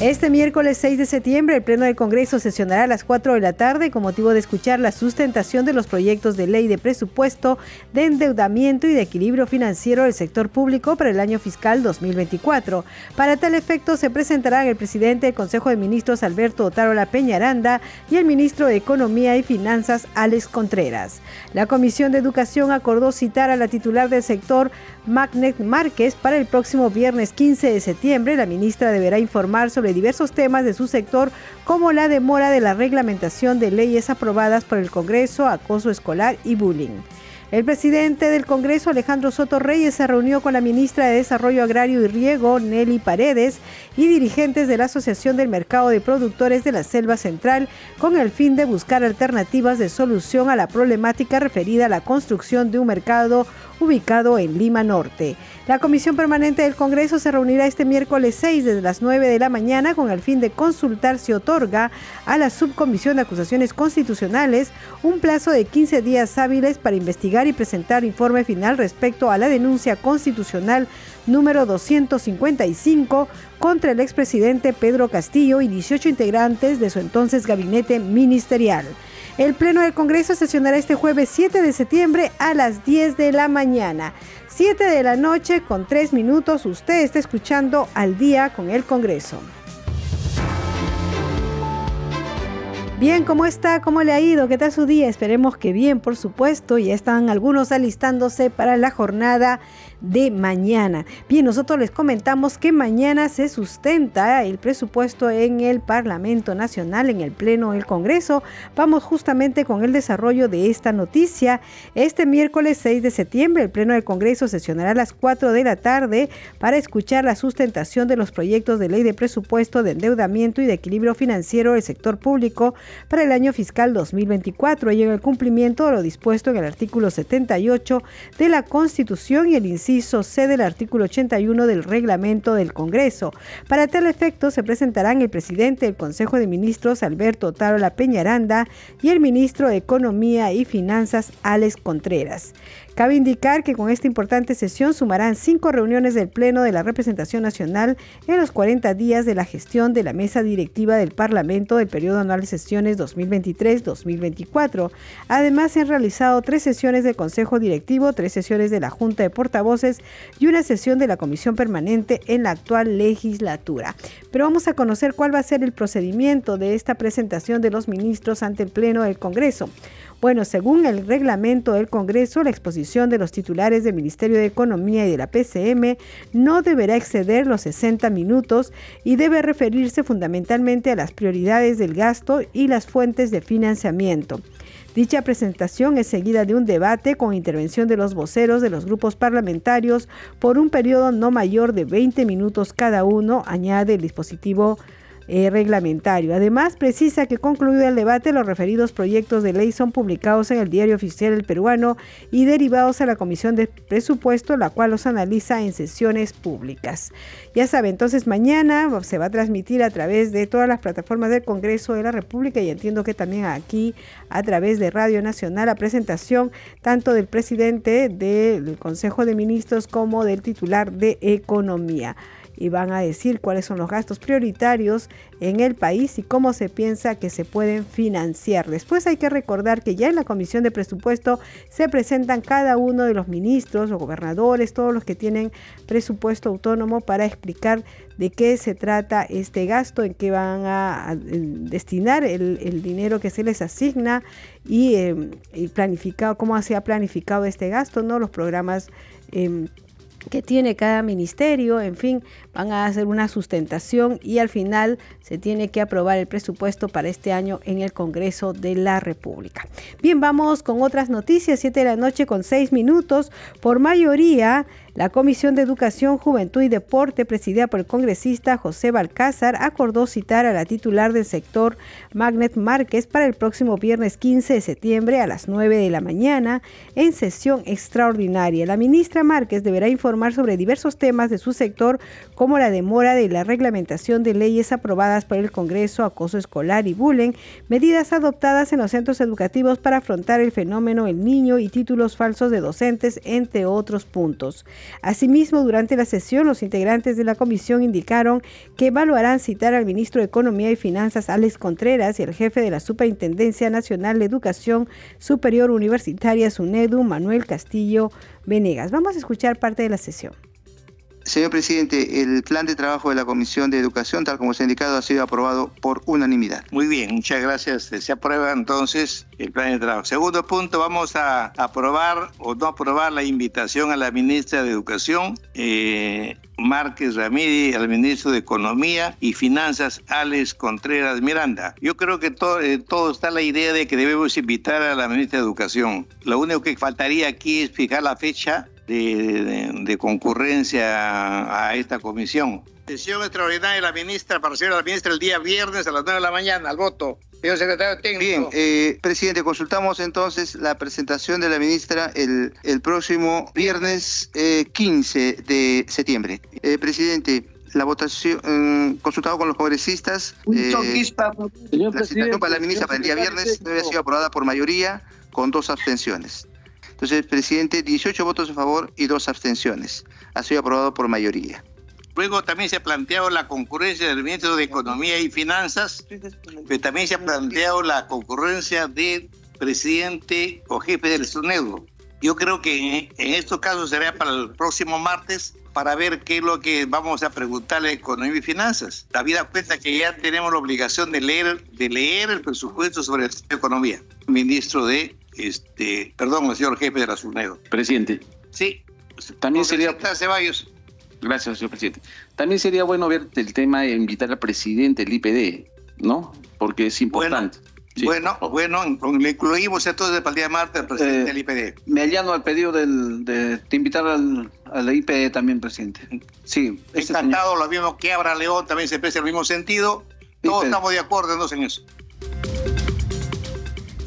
Este miércoles 6 de septiembre, el Pleno del Congreso sesionará a las 4 de la tarde con motivo de escuchar la sustentación de los proyectos de ley de presupuesto, de endeudamiento y de equilibrio financiero del sector público para el año fiscal 2024. Para tal efecto, se presentarán el presidente del Consejo de Ministros, Alberto Otárola Peñaranda, y el ministro de Economía y Finanzas, Alex Contreras. La Comisión de Educación acordó citar a la titular del sector, Magnet Márquez, para el próximo viernes 15 de septiembre. La ministra deberá informar sobre diversos temas de su sector, como la demora de la reglamentación de leyes aprobadas por el Congreso, acoso escolar y bullying. El presidente del Congreso, Alejandro Soto Reyes, se reunió con la ministra de Desarrollo Agrario y Riego, Nelly Paredes, y dirigentes de la Asociación del Mercado de Productores de la Selva Central, con el fin de buscar alternativas de solución a la problemática referida a la construcción de un mercado ubicado en Lima Norte. La Comisión Permanente del Congreso se reunirá este miércoles 6 desde las 9 de la mañana con el fin de consultar si otorga a la Subcomisión de Acusaciones Constitucionales un plazo de 15 días hábiles para investigar y presentar informe final respecto a la denuncia constitucional número 255 contra el expresidente Pedro Castillo y 18 integrantes de su entonces gabinete ministerial. El Pleno del Congreso sesionará este jueves 7 de septiembre a las 10 de la mañana. 7 de la noche con 3 minutos usted está escuchando al día con el Congreso. Bien, ¿cómo está? ¿Cómo le ha ido? ¿Qué tal su día? Esperemos que bien, por supuesto. Ya están algunos alistándose para la jornada de mañana. Bien, nosotros les comentamos que mañana se sustenta el presupuesto en el Parlamento Nacional, en el Pleno del Congreso. Vamos justamente con el desarrollo de esta noticia. Este miércoles 6 de septiembre, el Pleno del Congreso sesionará a las 4 de la tarde para escuchar la sustentación de los proyectos de ley de presupuesto de endeudamiento y de equilibrio financiero del sector público para el año fiscal 2024 y en el cumplimiento de lo dispuesto en el artículo 78 de la Constitución y el inciso C del artículo 81 del reglamento del Congreso. Para tal efecto se presentarán el presidente del Consejo de Ministros Alberto Tarola Peñaranda y el ministro de Economía y Finanzas Alex Contreras. Cabe indicar que con esta importante sesión sumarán cinco reuniones del Pleno de la Representación Nacional en los 40 días de la gestión de la mesa directiva del Parlamento del periodo anual de sesiones 2023-2024. Además, se han realizado tres sesiones del Consejo Directivo, tres sesiones de la Junta de Portavoces y una sesión de la Comisión Permanente en la actual legislatura. Pero vamos a conocer cuál va a ser el procedimiento de esta presentación de los ministros ante el Pleno del Congreso. Bueno, según el reglamento del Congreso, la exposición de los titulares del Ministerio de Economía y de la PCM no deberá exceder los 60 minutos y debe referirse fundamentalmente a las prioridades del gasto y las fuentes de financiamiento. Dicha presentación es seguida de un debate con intervención de los voceros de los grupos parlamentarios por un periodo no mayor de 20 minutos cada uno, añade el dispositivo eh, reglamentario. Además, precisa que concluido el debate, los referidos proyectos de ley son publicados en el Diario Oficial del Peruano y derivados a la Comisión de Presupuesto, la cual los analiza en sesiones públicas. Ya sabe, entonces mañana se va a transmitir a través de todas las plataformas del Congreso de la República y entiendo que también aquí a través de Radio Nacional la presentación tanto del presidente del Consejo de Ministros como del titular de Economía y van a decir cuáles son los gastos prioritarios en el país y cómo se piensa que se pueden financiar. Después hay que recordar que ya en la Comisión de Presupuesto se presentan cada uno de los ministros o gobernadores, todos los que tienen presupuesto autónomo para explicar de qué se trata este gasto, en qué van a, destinar el, dinero que se les asigna y, eh, planificado, cómo se ha planificado este gasto, ¿no? Los programas em, que tiene cada ministerio, en fin, van a hacer una sustentación y al final se tiene que aprobar el presupuesto para este año en el Congreso de la República. Bien, vamos con otras noticias, 7 de la noche con 6 minutos. Por mayoría, la Comisión de Educación, Juventud y Deporte, presidida por el congresista José Balcázar, acordó citar a la titular del sector, Magnet Márquez, para el próximo viernes 15 de septiembre a las 9 de la mañana en sesión extraordinaria. La ministra Márquez deberá informar sobre diversos temas de su sector, la demora de la reglamentación de leyes aprobadas por el Congreso, acoso escolar y bullying, medidas adoptadas en los centros educativos para afrontar el fenómeno El Niño y títulos falsos de docentes, entre otros puntos. Asimismo, durante la sesión, los integrantes de la comisión indicaron que evaluarán citar al ministro de Economía y Finanzas, Alex Contreras, y al jefe de la Superintendencia Nacional de Educación Superior Universitaria, SUNEDU, Manuel Castillo Venegas. Vamos a escuchar parte de la sesión. Señor presidente, el plan de trabajo de la Comisión de Educación, tal como se ha indicado, ha sido aprobado por unanimidad. Muy bien, muchas gracias. Se aprueba entonces el plan de trabajo. Segundo punto, vamos a aprobar o no aprobar la invitación a la ministra de Educación, eh, Márquez Ramírez, al ministro de Economía y Finanzas, Alex Contreras Miranda. Yo creo que todo, eh, todo está la idea de que debemos invitar a la ministra de Educación. Lo único que faltaría aquí es fijar la fecha de, concurrencia a esta comisión. Sesión extraordinaria de la ministra, para recibir a la ministra el día viernes a las 9 de la mañana, al voto. Señor secretario técnico. Bien, eh, presidente, consultamos entonces la presentación de la ministra el, el próximo viernes 15 eh, de septiembre. Eh, presidente, la votación, consultado con los congresistas, la presentación para la ministra para el día viernes debe haber sido aprobada por mayoría con dos abstenciones. Entonces, presidente, 18 votos a favor y dos abstenciones. Ha sido aprobado por mayoría. Luego también se ha planteado la concurrencia del ministro de Economía y Finanzas, pero también se ha planteado la concurrencia del presidente o jefe del SUNEDO. Yo creo que en estos casos será para el próximo martes para ver qué es lo que vamos a preguntarle a Economía y Finanzas. La vida cuenta que ya tenemos la obligación de leer, el presupuesto sobre la economía. Ministro de este, perdón, señor jefe de la SUNEDO. Presidente. Sí. También sería. Ceballos. Gracias, señor presidente. También sería bueno ver el tema de invitar al presidente del IPD, ¿no? Porque es importante. Bueno, bueno, le incluimos entonces para el día de martes al presidente eh, del IPD. Me allano al pedido del, de, invitar al, al, IPD también, presidente. Sí. Este Encantado, lo mismo que Abra León también se expresa en el mismo sentido. Todos estamos de acuerdo en eso.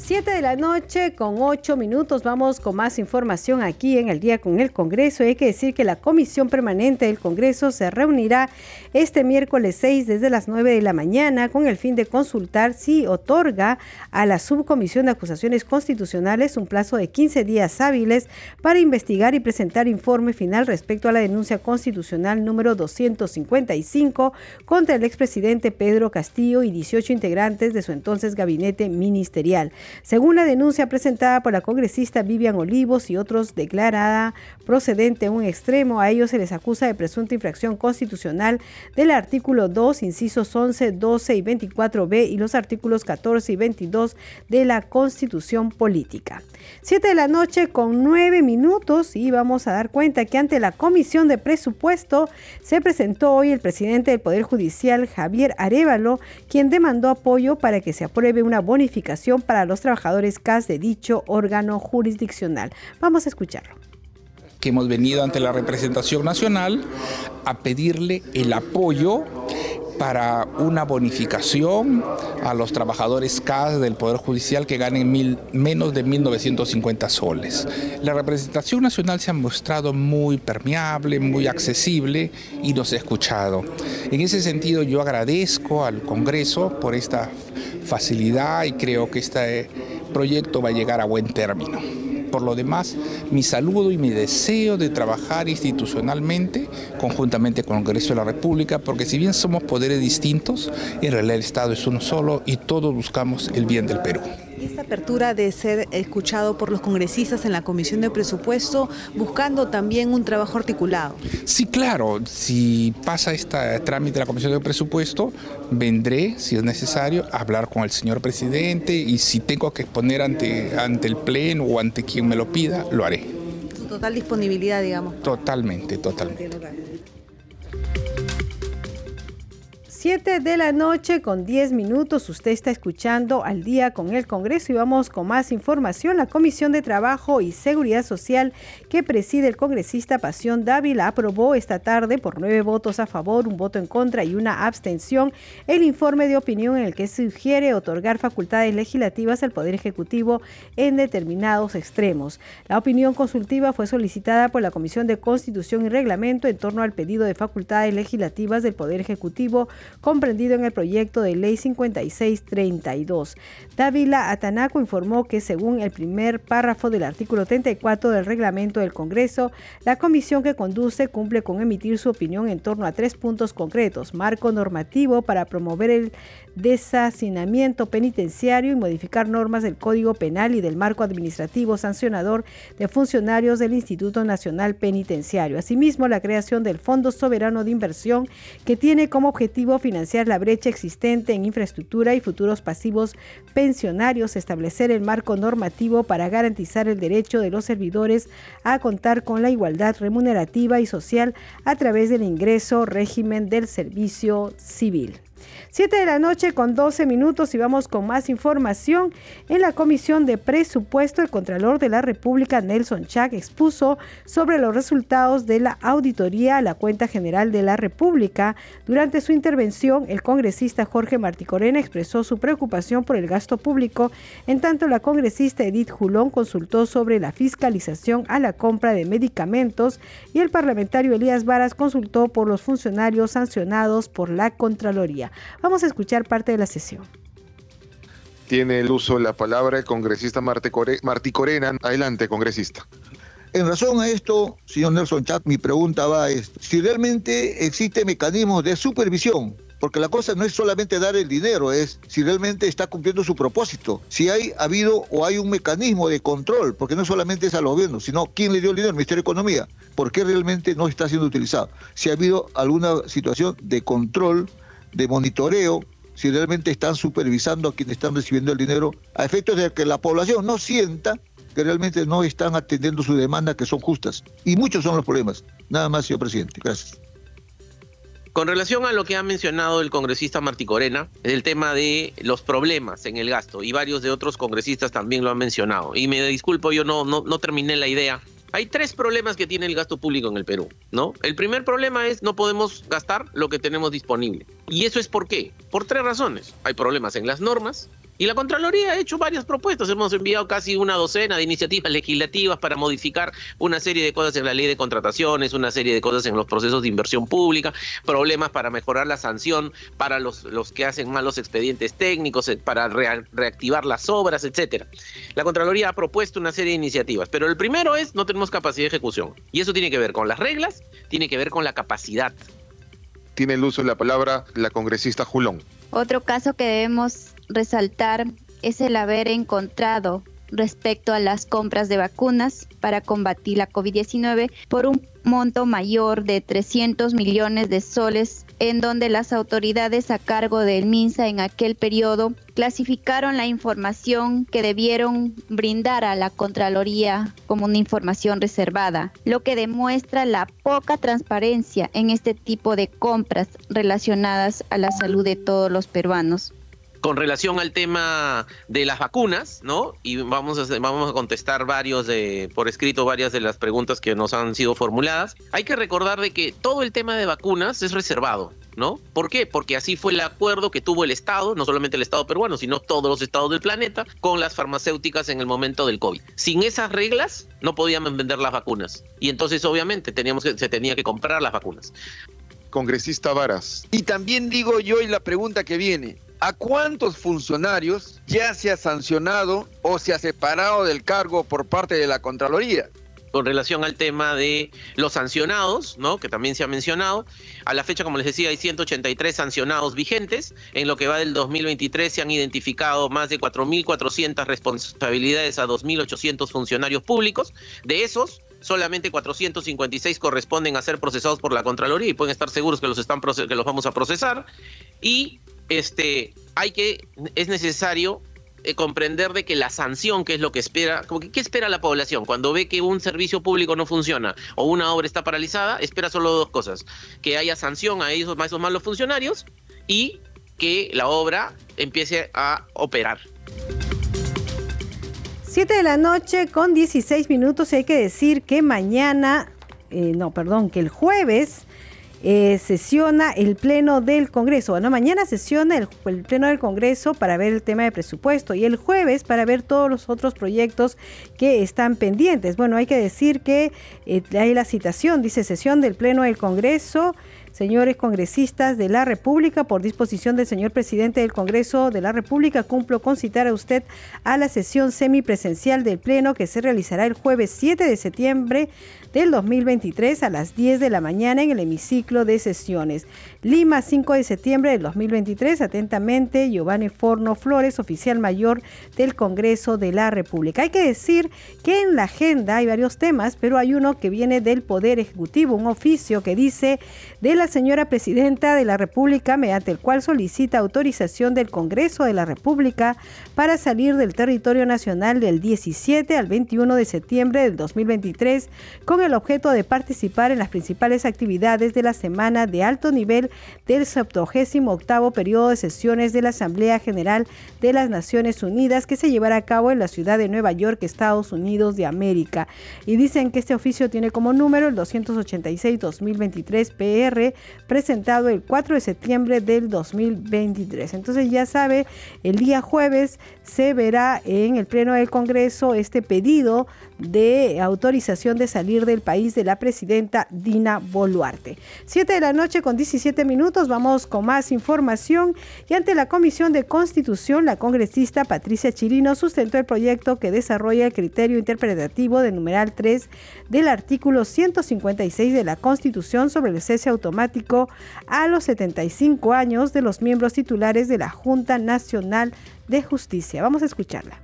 7 de la noche con 8 minutos vamos con más información aquí en el día con el Congreso. Hay que decir que la Comisión Permanente del Congreso se reunirá este miércoles 6 desde las 9 de la mañana con el fin de consultar si otorga a la Subcomisión de Acusaciones Constitucionales un plazo de 15 días hábiles para investigar y presentar informe final respecto a la denuncia constitucional número 255 contra el expresidente Pedro Castillo y 18 integrantes de su entonces gabinete ministerial. Según la denuncia presentada por la congresista Vivian Olivos y otros declarada procedente a un extremo, a ellos se les acusa de presunta infracción constitucional del artículo 2, incisos 11, 12 y 24b y los artículos 14 y 22 de la Constitución Política. Siete de la noche con nueve minutos y vamos a dar cuenta que ante la Comisión de Presupuesto se presentó hoy el presidente del Poder Judicial, Javier Arevalo, quien demandó apoyo para que se apruebe una bonificación para los trabajadores CAS de dicho órgano jurisdiccional. Vamos a escucharlo que hemos venido ante la representación nacional a pedirle el apoyo para una bonificación a los trabajadores CAS del Poder Judicial que ganen menos de 1.950 soles. La representación nacional se ha mostrado muy permeable, muy accesible y nos ha escuchado. En ese sentido yo agradezco al Congreso por esta facilidad y creo que este proyecto va a llegar a buen término. Por lo demás, mi saludo y mi deseo de trabajar institucionalmente conjuntamente con el Congreso de la República, porque si bien somos poderes distintos, en realidad el Estado es uno solo y todos buscamos el bien del Perú. Esta apertura de ser escuchado por los congresistas en la Comisión de Presupuesto, buscando también un trabajo articulado. Sí, claro, si pasa este trámite de la Comisión de Presupuesto, vendré, si es necesario, a hablar con el señor presidente y si tengo que exponer ante, ante el Pleno o ante quien me lo pida, lo haré total disponibilidad, digamos. Totalmente, totalmente. 7 de la noche con 10 minutos. Usted está escuchando al día con el Congreso y vamos con más información. La Comisión de Trabajo y Seguridad Social que preside el congresista Pasión Dávila aprobó esta tarde por nueve votos a favor, un voto en contra y una abstención el informe de opinión en el que sugiere otorgar facultades legislativas al Poder Ejecutivo en determinados extremos. La opinión consultiva fue solicitada por la Comisión de Constitución y Reglamento en torno al pedido de facultades legislativas del Poder Ejecutivo comprendido en el proyecto de ley 5632. Dávila Atanaco informó que según el primer párrafo del artículo 34 del reglamento del Congreso, la comisión que conduce cumple con emitir su opinión en torno a tres puntos concretos, marco normativo para promover el desacinamiento penitenciario y modificar normas del Código Penal y del marco administrativo sancionador de funcionarios del Instituto Nacional Penitenciario. Asimismo, la creación del Fondo Soberano de Inversión que tiene como objetivo financiar la brecha existente en infraestructura y futuros pasivos establecer el marco normativo para garantizar el derecho de los servidores a contar con la igualdad remunerativa y social a través del ingreso régimen del servicio civil. 7 de la noche con 12 minutos y vamos con más información. En la Comisión de Presupuesto, el Contralor de la República, Nelson Chak, expuso sobre los resultados de la auditoría a la Cuenta General de la República. Durante su intervención, el congresista Jorge Martí Corena expresó su preocupación por el gasto público, en tanto la congresista Edith Julón consultó sobre la fiscalización a la compra de medicamentos y el parlamentario Elías Varas consultó por los funcionarios sancionados por la Contraloría. Vamos a escuchar parte de la sesión. Tiene el uso de la palabra el congresista Martí Corena. Adelante, congresista. En razón a esto, señor Nelson Chat, mi pregunta va a esto. Si realmente existe mecanismos de supervisión, porque la cosa no es solamente dar el dinero, es si realmente está cumpliendo su propósito, si hay habido o hay un mecanismo de control, porque no solamente es a los gobiernos, sino quién le dio el dinero, el Ministerio de Economía, por qué realmente no está siendo utilizado, si ha habido alguna situación de control de monitoreo si realmente están supervisando a quienes están recibiendo el dinero, a efectos de que la población no sienta que realmente no están atendiendo sus demandas que son justas. Y muchos son los problemas. Nada más, señor presidente. Gracias. Con relación a lo que ha mencionado el congresista Martí Corena, el tema de los problemas en el gasto, y varios de otros congresistas también lo han mencionado. Y me disculpo, yo no, no, no terminé la idea hay tres problemas que tiene el gasto público en el Perú, ¿no? El primer problema es no podemos gastar lo que tenemos disponible. ¿Y eso es por qué? Por tres razones. Hay problemas en las normas, y la Contraloría ha hecho varias propuestas. Hemos enviado casi una docena de iniciativas legislativas para modificar una serie de cosas en la ley de contrataciones, una serie de cosas en los procesos de inversión pública, problemas para mejorar la sanción para los, los que hacen malos expedientes técnicos, eh, para reactivar las obras, etcétera. La Contraloría ha propuesto una serie de iniciativas, pero el primero es no tenemos capacidad de ejecución. Y eso tiene que ver con las reglas, tiene que ver con la capacidad. Tiene el uso de la palabra la congresista Julón. Otro caso que debemos resaltar es el haber encontrado respecto a las compras de vacunas para combatir la COVID-19 por un monto mayor de 300 millones de soles, en donde las autoridades a cargo del MINSA en aquel periodo clasificaron la información que debieron brindar a la Contraloría como una información reservada, lo que demuestra la poca transparencia en este tipo de compras relacionadas a la salud de todos los peruanos con relación al tema de las vacunas, ¿no? Y vamos a, vamos a contestar varios de, por escrito varias de las preguntas que nos han sido formuladas. Hay que recordar de que todo el tema de vacunas es reservado, ¿no? ¿Por qué? Porque así fue el acuerdo que tuvo el Estado, no solamente el Estado peruano, sino todos los estados del planeta, con las farmacéuticas en el momento del COVID. Sin esas reglas, no podíamos vender las vacunas. Y entonces, obviamente, teníamos que, se tenía que comprar las vacunas. Congresista Varas. Y también digo yo y la pregunta que viene, ¿A cuántos funcionarios ya se ha sancionado o se ha separado del cargo por parte de la Contraloría? con relación al tema de los sancionados, ¿no? que también se ha mencionado. A la fecha, como les decía, hay 183 sancionados vigentes. En lo que va del 2023 se han identificado más de 4.400 responsabilidades a 2.800 funcionarios públicos. De esos, solamente 456 corresponden a ser procesados por la Contraloría y pueden estar seguros que los, están que los vamos a procesar. Y este, hay que, es necesario eh, comprender de que la sanción, que es lo que espera, como que, ¿qué espera la población? Cuando ve que un servicio público no funciona o una obra está paralizada, espera solo dos cosas, que haya sanción a esos, a esos malos funcionarios y que la obra empiece a operar. 7 de la noche con 16 minutos y hay que decir que mañana, eh, no, perdón, que el jueves eh, sesiona el Pleno del Congreso. Bueno, mañana sesiona el, Pleno del Congreso para ver el tema de presupuesto y el jueves para ver todos los otros proyectos que están pendientes. Bueno, hay que decir que eh, hay la citación, dice sesión del Pleno del Congreso. Señores congresistas de la República, por disposición del señor presidente del Congreso de la República, cumplo con citar a usted a la sesión semipresencial del Pleno que se realizará el jueves 7 de septiembre del 2023 a las 10 de la mañana en el hemiciclo de sesiones. Lima, 5 de septiembre del 2023. Atentamente, Giovanni Forno Flores, oficial mayor del Congreso de la República. Hay que decir que en la agenda hay varios temas, pero hay uno que viene del Poder Ejecutivo, un oficio que dice de la señora Presidenta de la República, mediante el cual solicita autorización del Congreso de la República para salir del territorio nacional del 17 al 21 de septiembre del 2023 con el objeto de participar en las principales actividades de la semana de alto nivel del 78 periodo de sesiones de la Asamblea General de las Naciones Unidas que se llevará a cabo en la ciudad de Nueva York, Estados Unidos de América. Y dicen que este oficio tiene como número el 286-2023 PR, presentado el 4 de septiembre del 2023. Entonces ya sabe, el día jueves se verá en el Pleno del Congreso este pedido de autorización de salir del país de la presidenta Dina Boluarte. 7 de la noche con 17 minutos, vamos con más información y ante la Comisión de Constitución, la congresista Patricia Chirino sustentó el proyecto que desarrolla el criterio interpretativo del numeral 3 del artículo 156 de la Constitución sobre el cese automático a los 75 años de los miembros titulares de la Junta Nacional de Justicia. Vamos a escucharla.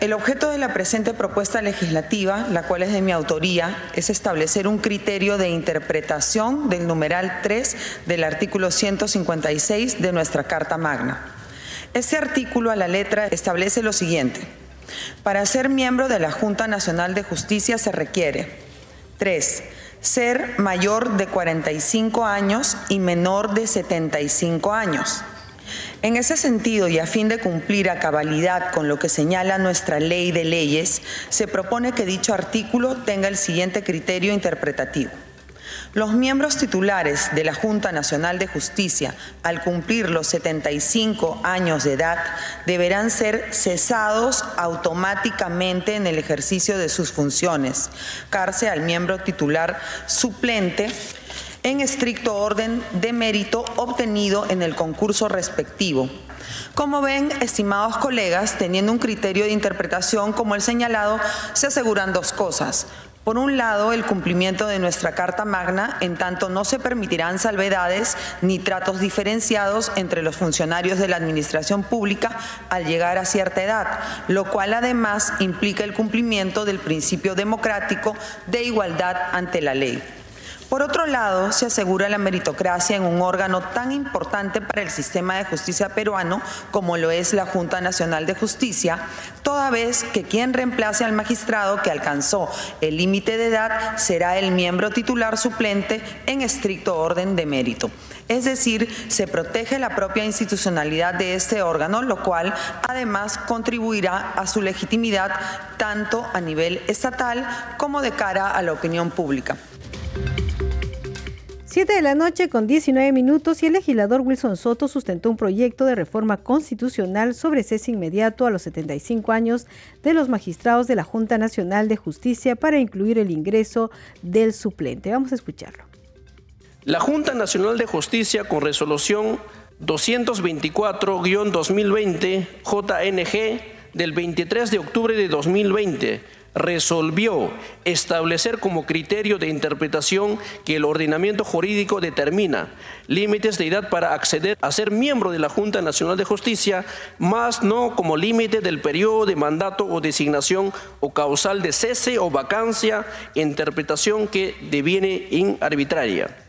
El objeto de la presente propuesta legislativa, la cual es de mi autoría, es establecer un criterio de interpretación del numeral 3 del artículo 156 de nuestra Carta Magna. Este artículo a la letra establece lo siguiente. Para ser miembro de la Junta Nacional de Justicia se requiere 3. Ser mayor de 45 años y menor de 75 años. En ese sentido, y a fin de cumplir a cabalidad con lo que señala nuestra ley de leyes, se propone que dicho artículo tenga el siguiente criterio interpretativo. Los miembros titulares de la Junta Nacional de Justicia, al cumplir los 75 años de edad, deberán ser cesados automáticamente en el ejercicio de sus funciones. Carce al miembro titular suplente en estricto orden de mérito obtenido en el concurso respectivo. Como ven, estimados colegas, teniendo un criterio de interpretación como el señalado, se aseguran dos cosas. Por un lado, el cumplimiento de nuestra Carta Magna, en tanto no se permitirán salvedades ni tratos diferenciados entre los funcionarios de la Administración Pública al llegar a cierta edad, lo cual además implica el cumplimiento del principio democrático de igualdad ante la ley. Por otro lado, se asegura la meritocracia en un órgano tan importante para el sistema de justicia peruano como lo es la Junta Nacional de Justicia, toda vez que quien reemplace al magistrado que alcanzó el límite de edad será el miembro titular suplente en estricto orden de mérito. Es decir, se protege la propia institucionalidad de este órgano, lo cual además contribuirá a su legitimidad tanto a nivel estatal como de cara a la opinión pública. 7 de la noche con 19 minutos y el legislador Wilson Soto sustentó un proyecto de reforma constitucional sobre cese inmediato a los 75 años de los magistrados de la Junta Nacional de Justicia para incluir el ingreso del suplente. Vamos a escucharlo. La Junta Nacional de Justicia con resolución 224-2020 JNG del 23 de octubre de 2020 resolvió establecer como criterio de interpretación que el ordenamiento jurídico determina límites de edad para acceder a ser miembro de la Junta Nacional de Justicia, más no como límite del periodo de mandato o designación o causal de cese o vacancia, interpretación que deviene inarbitraria.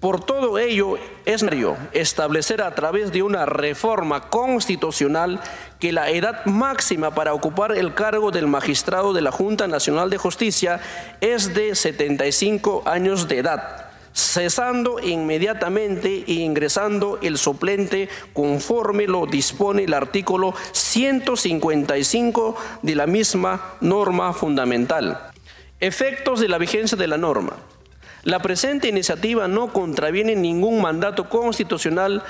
Por todo ello, es necesario establecer a través de una reforma constitucional que la edad máxima para ocupar el cargo del magistrado de la Junta Nacional de Justicia es de 75 años de edad, cesando inmediatamente e ingresando el suplente conforme lo dispone el artículo 155 de la misma norma fundamental. Efectos de la vigencia de la norma. La presente iniciativa no contraviene ningún mandato constitucional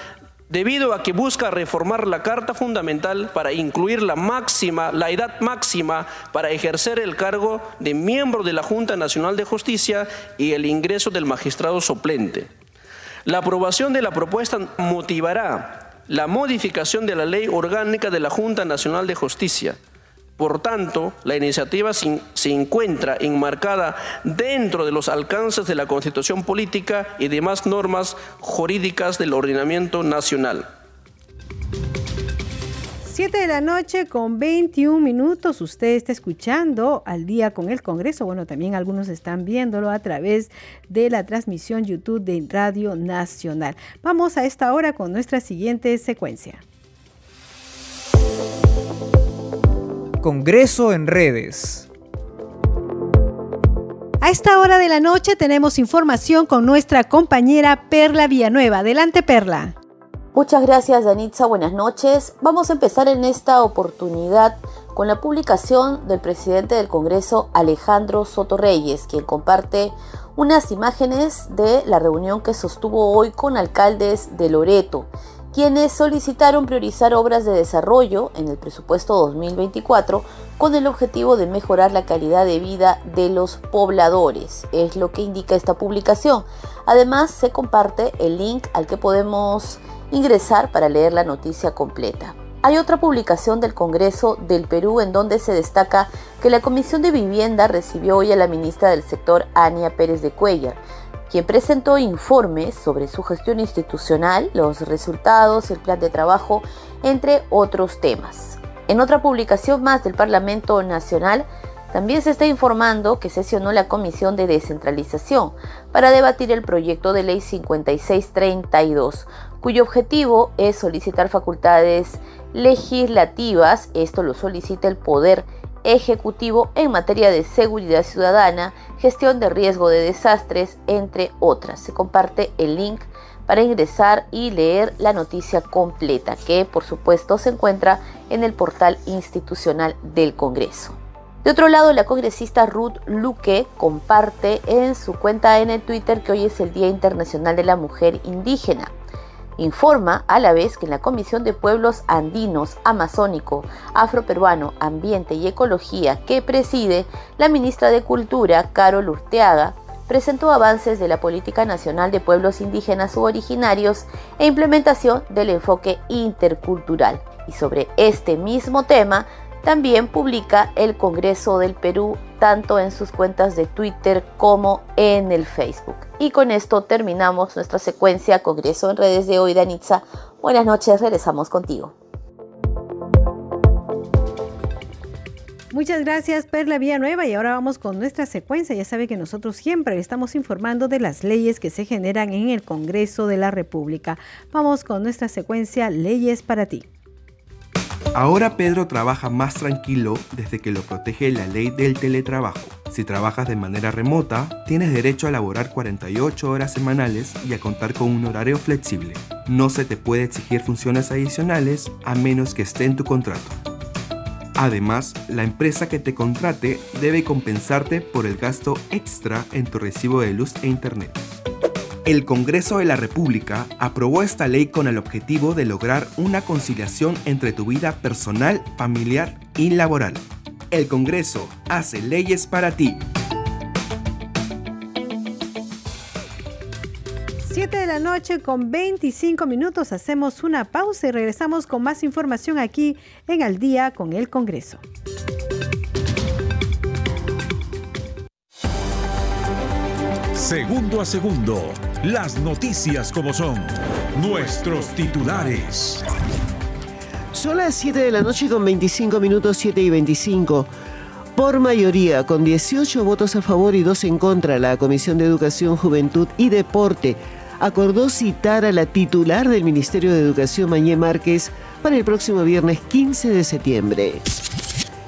debido a que busca reformar la Carta Fundamental para incluir la máxima, la edad máxima para ejercer el cargo de miembro de la Junta Nacional de Justicia y el ingreso del magistrado suplente. La aprobación de la propuesta motivará la modificación de la ley orgánica de la Junta Nacional de Justicia por tanto, la iniciativa se encuentra enmarcada dentro de los alcances de la Constitución Política y demás normas jurídicas del ordenamiento nacional. Siete de la noche con 21 minutos. Usted está escuchando al día con el Congreso. Bueno, también algunos están viéndolo a través de la transmisión YouTube de Radio Nacional. Vamos a esta hora con nuestra siguiente secuencia. Congreso en redes. A esta hora de la noche tenemos información con nuestra compañera Perla Villanueva. Adelante, Perla. Muchas gracias, Danitza. Buenas noches. Vamos a empezar en esta oportunidad con la publicación del presidente del Congreso, Alejandro Soto Reyes, quien comparte unas imágenes de la reunión que sostuvo hoy con alcaldes de Loreto quienes solicitaron priorizar obras de desarrollo en el presupuesto 2024 con el objetivo de mejorar la calidad de vida de los pobladores. Es lo que indica esta publicación. Además, se comparte el link al que podemos ingresar para leer la noticia completa. Hay otra publicación del Congreso del Perú en donde se destaca que la Comisión de Vivienda recibió hoy a la ministra del sector, Ania Pérez de Cuellar quien presentó informes sobre su gestión institucional, los resultados, el plan de trabajo, entre otros temas. En otra publicación más del Parlamento Nacional, también se está informando que sesionó la Comisión de Descentralización para debatir el proyecto de ley 5632, cuyo objetivo es solicitar facultades legislativas, esto lo solicita el Poder ejecutivo en materia de seguridad ciudadana, gestión de riesgo de desastres, entre otras. Se comparte el link para ingresar y leer la noticia completa, que por supuesto se encuentra en el portal institucional del Congreso. De otro lado, la congresista Ruth Luque comparte en su cuenta en el Twitter que hoy es el Día Internacional de la Mujer Indígena. Informa a la vez que en la Comisión de Pueblos Andinos, Amazónico, Afroperuano, Ambiente y Ecología que preside la ministra de Cultura, Carol Urteaga, presentó avances de la Política Nacional de Pueblos Indígenas Originarios e implementación del enfoque intercultural. Y sobre este mismo tema, también publica el Congreso del Perú tanto en sus cuentas de Twitter como en el Facebook. Y con esto terminamos nuestra secuencia Congreso en redes de hoy, Danitza. Buenas noches, regresamos contigo. Muchas gracias, Perla Villanueva. Y ahora vamos con nuestra secuencia. Ya sabe que nosotros siempre estamos informando de las leyes que se generan en el Congreso de la República. Vamos con nuestra secuencia Leyes para ti. Ahora Pedro trabaja más tranquilo desde que lo protege la ley del teletrabajo. Si trabajas de manera remota, tienes derecho a laborar 48 horas semanales y a contar con un horario flexible. No se te puede exigir funciones adicionales a menos que esté en tu contrato. Además, la empresa que te contrate debe compensarte por el gasto extra en tu recibo de luz e internet. El Congreso de la República aprobó esta ley con el objetivo de lograr una conciliación entre tu vida personal, familiar y laboral. El Congreso hace leyes para ti. 7 de la noche con 25 minutos hacemos una pausa y regresamos con más información aquí en Al día con el Congreso. Segundo a segundo las noticias como son. Nuestros titulares. Son las 7 de la noche con 25 minutos, 7 y 25. Por mayoría, con 18 votos a favor y 2 en contra, la Comisión de Educación, Juventud y Deporte acordó citar a la titular del Ministerio de Educación, Mañé Márquez, para el próximo viernes 15 de septiembre.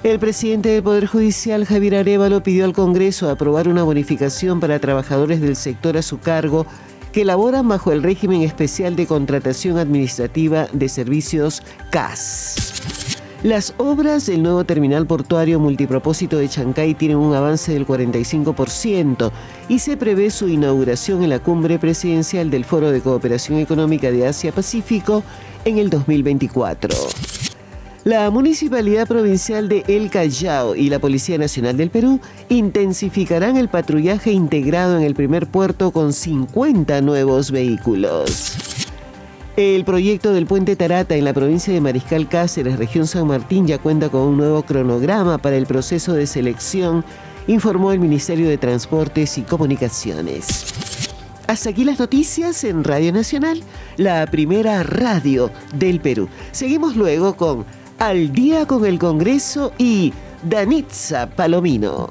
El presidente del Poder Judicial, Javier Arevalo, pidió al Congreso aprobar una bonificación para trabajadores del sector a su cargo que laboran bajo el régimen especial de contratación administrativa de servicios CAS. Las obras del nuevo terminal portuario multipropósito de Chancay tienen un avance del 45% y se prevé su inauguración en la cumbre presidencial del Foro de Cooperación Económica de Asia-Pacífico en el 2024. La Municipalidad Provincial de El Callao y la Policía Nacional del Perú intensificarán el patrullaje integrado en el primer puerto con 50 nuevos vehículos. El proyecto del puente Tarata en la provincia de Mariscal Cáceres, región San Martín, ya cuenta con un nuevo cronograma para el proceso de selección, informó el Ministerio de Transportes y Comunicaciones. Hasta aquí las noticias en Radio Nacional, la primera radio del Perú. Seguimos luego con Al día con el Congreso y Danitza Palomino.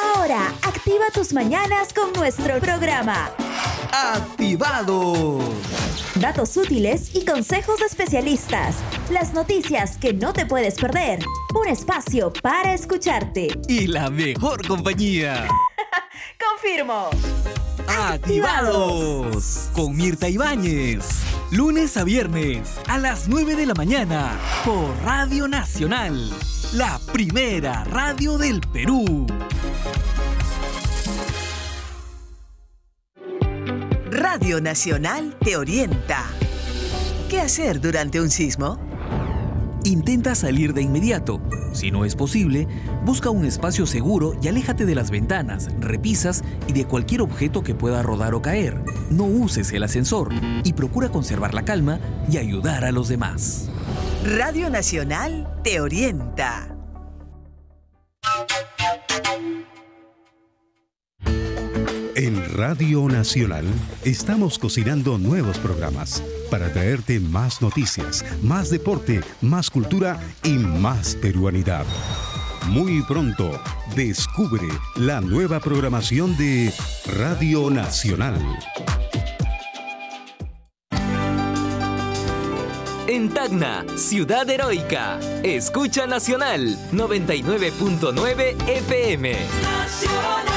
Ahora, activa tus mañanas con nuestro programa. ¡Activados! Datos útiles y consejos de especialistas. Las noticias que no te puedes perder. Un espacio para escucharte. Y la mejor compañía. Confirmo. ¡Activados! Con Mirta Ibáñez. Lunes a viernes a las 9 de la mañana por Radio Nacional. La primera radio del Perú. Radio Nacional te orienta. ¿Qué hacer durante un sismo? Intenta salir de inmediato. Si no es posible, busca un espacio seguro y aléjate de las ventanas, repisas y de cualquier objeto que pueda rodar o caer. No uses el ascensor y procura conservar la calma y ayudar a los demás. Radio Nacional te orienta. Radio Nacional estamos cocinando nuevos programas para traerte más noticias, más deporte, más cultura y más peruanidad. Muy pronto, descubre la nueva programación de Radio Nacional. En Tacna, Ciudad Heroica, Escucha Nacional 99.9 FM.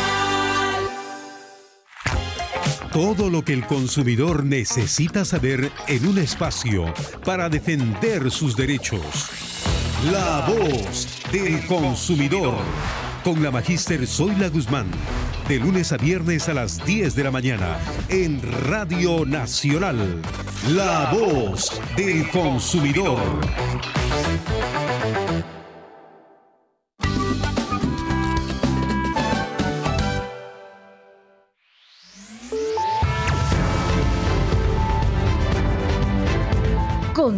Todo lo que el consumidor necesita saber en un espacio para defender sus derechos. La voz del consumidor. Con la magíster Zoila Guzmán. De lunes a viernes a las 10 de la mañana. En Radio Nacional. La voz del consumidor.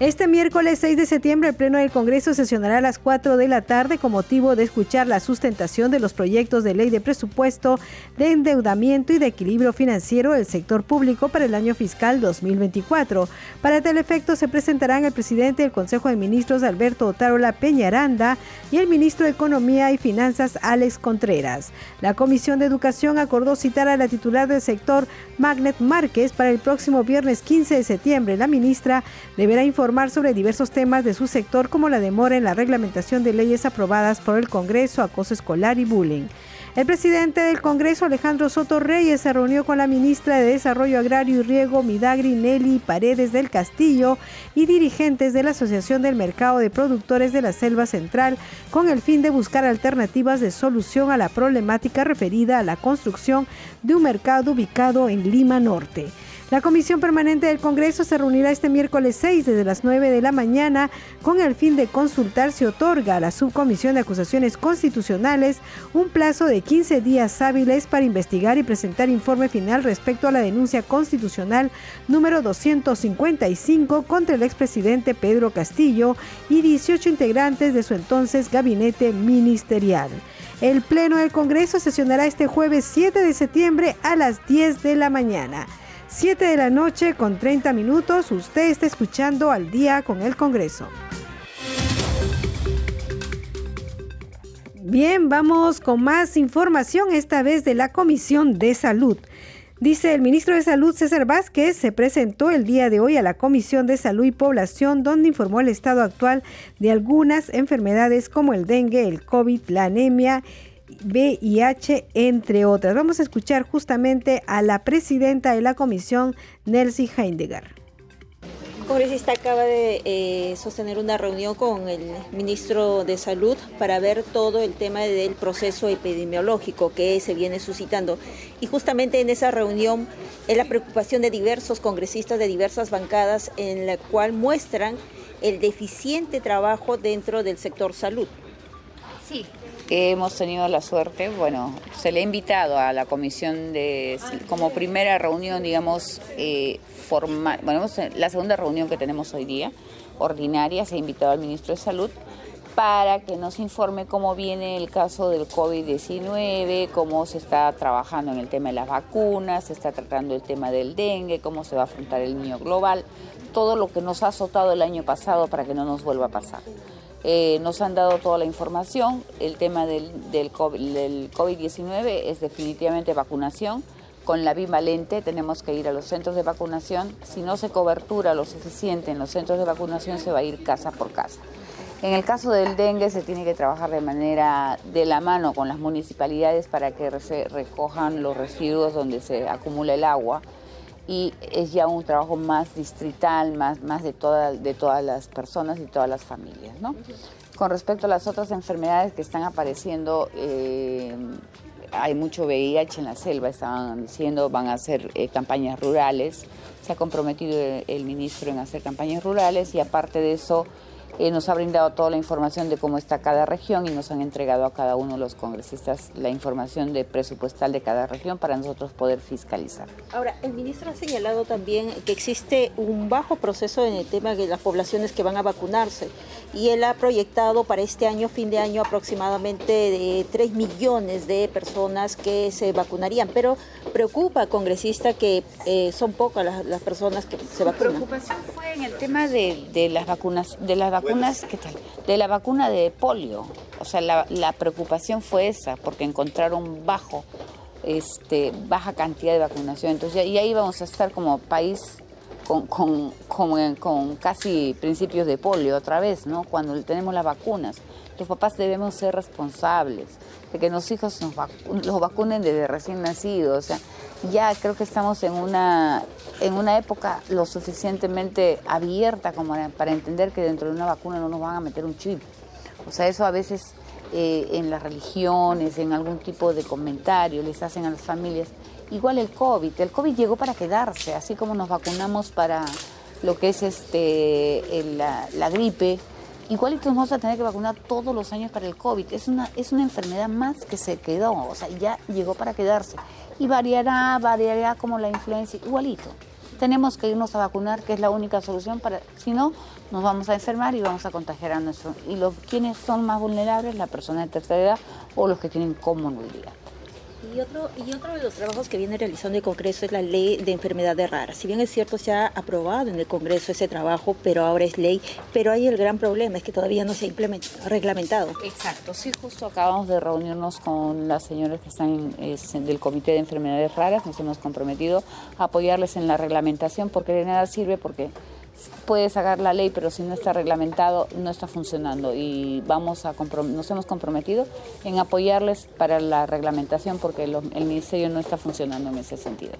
Este miércoles 6 de septiembre el Pleno del Congreso sesionará a las 4 de la tarde con motivo de escuchar la sustentación de los proyectos de ley de presupuesto, de endeudamiento y de equilibrio financiero del sector público para el año fiscal 2024. Para tal efecto se presentarán el presidente del Consejo de Ministros Alberto Otárola Peñaranda y el ministro de Economía y Finanzas Alex Contreras. La Comisión de Educación acordó citar a la titular del sector Magnet Márquez para el próximo viernes 15 de septiembre. La ministra deberá informar sobre diversos temas de su sector como la demora en la reglamentación de leyes aprobadas por el Congreso, acoso escolar y bullying. El presidente del Congreso, Alejandro Soto Reyes, se reunió con la ministra de Desarrollo Agrario y Riego, Midagri Nelly Paredes del Castillo, y dirigentes de la Asociación del Mercado de Productores de la Selva Central, con el fin de buscar alternativas de solución a la problemática referida a la construcción de un mercado ubicado en Lima Norte. La Comisión Permanente del Congreso se reunirá este miércoles 6 desde las 9 de la mañana con el fin de consultar si otorga a la Subcomisión de Acusaciones Constitucionales un plazo de 15 días hábiles para investigar y presentar informe final respecto a la denuncia constitucional número 255 contra el expresidente Pedro Castillo y 18 integrantes de su entonces gabinete ministerial. El Pleno del Congreso sesionará este jueves 7 de septiembre a las 10 de la mañana. 7 de la noche con 30 minutos, usted está escuchando al día con el Congreso. Bien, vamos con más información, esta vez de la Comisión de Salud. Dice el ministro de Salud César Vázquez, se presentó el día de hoy a la Comisión de Salud y Población, donde informó el estado actual de algunas enfermedades como el dengue, el COVID, la anemia VIH, entre otras. Vamos a escuchar justamente a la presidenta de la comisión, Nelsie Heindegger. El congresista acaba de eh, sostener una reunión con el ministro de Salud para ver todo el tema del proceso epidemiológico que se viene suscitando. Y justamente en esa reunión es la preocupación de diversos congresistas de diversas bancadas en la cual muestran el deficiente trabajo dentro del sector salud. Sí, hemos tenido la suerte, bueno, se le ha invitado a la comisión de, como primera reunión, digamos, eh, formal, bueno, la segunda reunión que tenemos hoy día, ordinaria, se ha invitado al ministro de Salud para que nos informe cómo viene el caso del COVID-19, cómo se está trabajando en el tema de las vacunas, se está tratando el tema del dengue, cómo se va a afrontar el niño global, todo lo que nos ha azotado el año pasado para que no nos vuelva a pasar. Eh, nos han dado toda la información. El tema del, del COVID-19 es definitivamente vacunación. Con la bivalente tenemos que ir a los centros de vacunación. Si no se cobertura lo suficiente en los centros de vacunación, se va a ir casa por casa. En el caso del dengue se tiene que trabajar de manera de la mano con las municipalidades para que recojan los residuos donde se acumula el agua y es ya un trabajo más distrital, más, más de, de todas las personas y todas las familias. ¿no? Con respecto a las otras enfermedades que están apareciendo, eh, hay mucho VIH en la selva, estaban diciendo, van a hacer eh, campañas rurales, se ha comprometido el ministro en hacer campañas rurales y aparte de eso eh, nos ha brindado toda la información de cómo está cada región y nos han entregado a cada uno de los congresistas la información de presupuestal de cada región para nosotros poder fiscalizar. Ahora, el ministro ha señalado también que existe un bajo proceso en el tema de las poblaciones que van a vacunarse y él ha proyectado para este año, fin de año, aproximadamente de 3 millones de personas que se vacunarían, pero preocupa, congresista, que eh, son pocas las, personas que se vacunan. La preocupación fue en el tema de, las vacunas, de las vacunas, ¿qué tal? De la vacuna de polio. O sea, la, preocupación fue esa, porque encontraron bajo, este, baja cantidad de vacunación. Entonces, y ahí vamos a estar como país con, con, con, casi principios de polio otra vez, ¿no? Cuando tenemos las vacunas. Los papás debemos ser responsables de que los hijos nos los vacunen desde recién nacidos. O sea, ya creo que estamos en una, en una época lo suficientemente abierta como para entender que dentro de una vacuna no nos van a meter un chip. O sea, eso a veces eh, en las religiones, en algún tipo de comentario les hacen a las familias Igual el COVID, el COVID llegó para quedarse, así como nos vacunamos para lo que es este, la, gripe, igual que nos vamos a tener que vacunar todos los años para el COVID. Es una, es una enfermedad más que se quedó, o sea, ya llegó para quedarse. Y variará, variará como la influencia, igualito. Tenemos que irnos a vacunar, que es la única solución para, si no, nos vamos a enfermar y vamos a contagiar a nuestros. Y los quienes son más vulnerables, la persona de tercera edad o los que tienen comorbilidad. Y otro, y otro de los trabajos que viene realizando el Congreso es la ley de enfermedades raras. Si bien es cierto, se ha aprobado en el Congreso ese trabajo, pero ahora es ley, pero hay el gran problema, es que todavía no se ha reglamentado. Exacto, sí, justo acabamos de reunirnos con las señoras que están del Comité de Enfermedades Raras, nos hemos comprometido a apoyarles en la reglamentación porque de nada sirve porque puede sacar la ley, pero si no está reglamentado, no está funcionando. Y vamos a nos hemos comprometido en apoyarles para la reglamentación porque el Ministerio no está funcionando en ese sentido.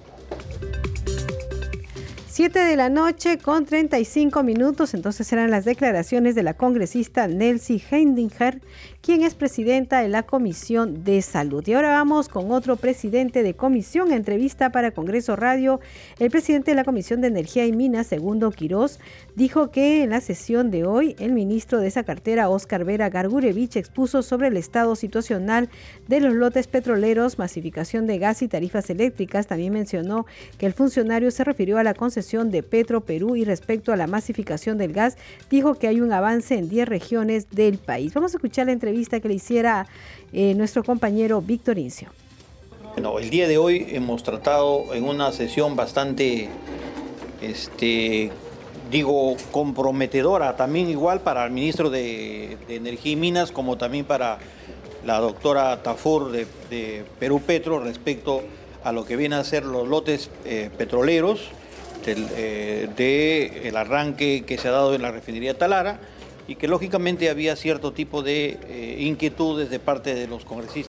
7 de la noche con 35 minutos, entonces eran las declaraciones de la congresista Nelsie Heindinger, quien es presidenta de la Comisión de Salud. Y ahora vamos con otro presidente de comisión, entrevista para Congreso Radio. El presidente de la Comisión de Energía y Minas, Segundo Quirós, dijo que en la sesión de hoy el ministro de esa cartera, Oscar Vera Gargurevich, expuso sobre el estado situacional de los lotes petroleros, masificación de gas y tarifas eléctricas. También mencionó que el funcionario se refirió a la concesión de Petro Perú y respecto a la masificación del gas, dijo que hay un avance en 10 regiones del país. Vamos a escuchar la entrevista que le hiciera eh, nuestro compañero Víctor Incio. Bueno, el día de hoy hemos tratado en una sesión bastante, este, digo, comprometedora, también igual para el ministro de, Energía y Minas, como también para la doctora Tafur de, Perú Petro respecto a lo que vienen a ser los lotes eh, petroleros del eh, de el arranque que se ha dado en la refinería Talara y que lógicamente había cierto tipo de eh, inquietudes de parte de los congresistas.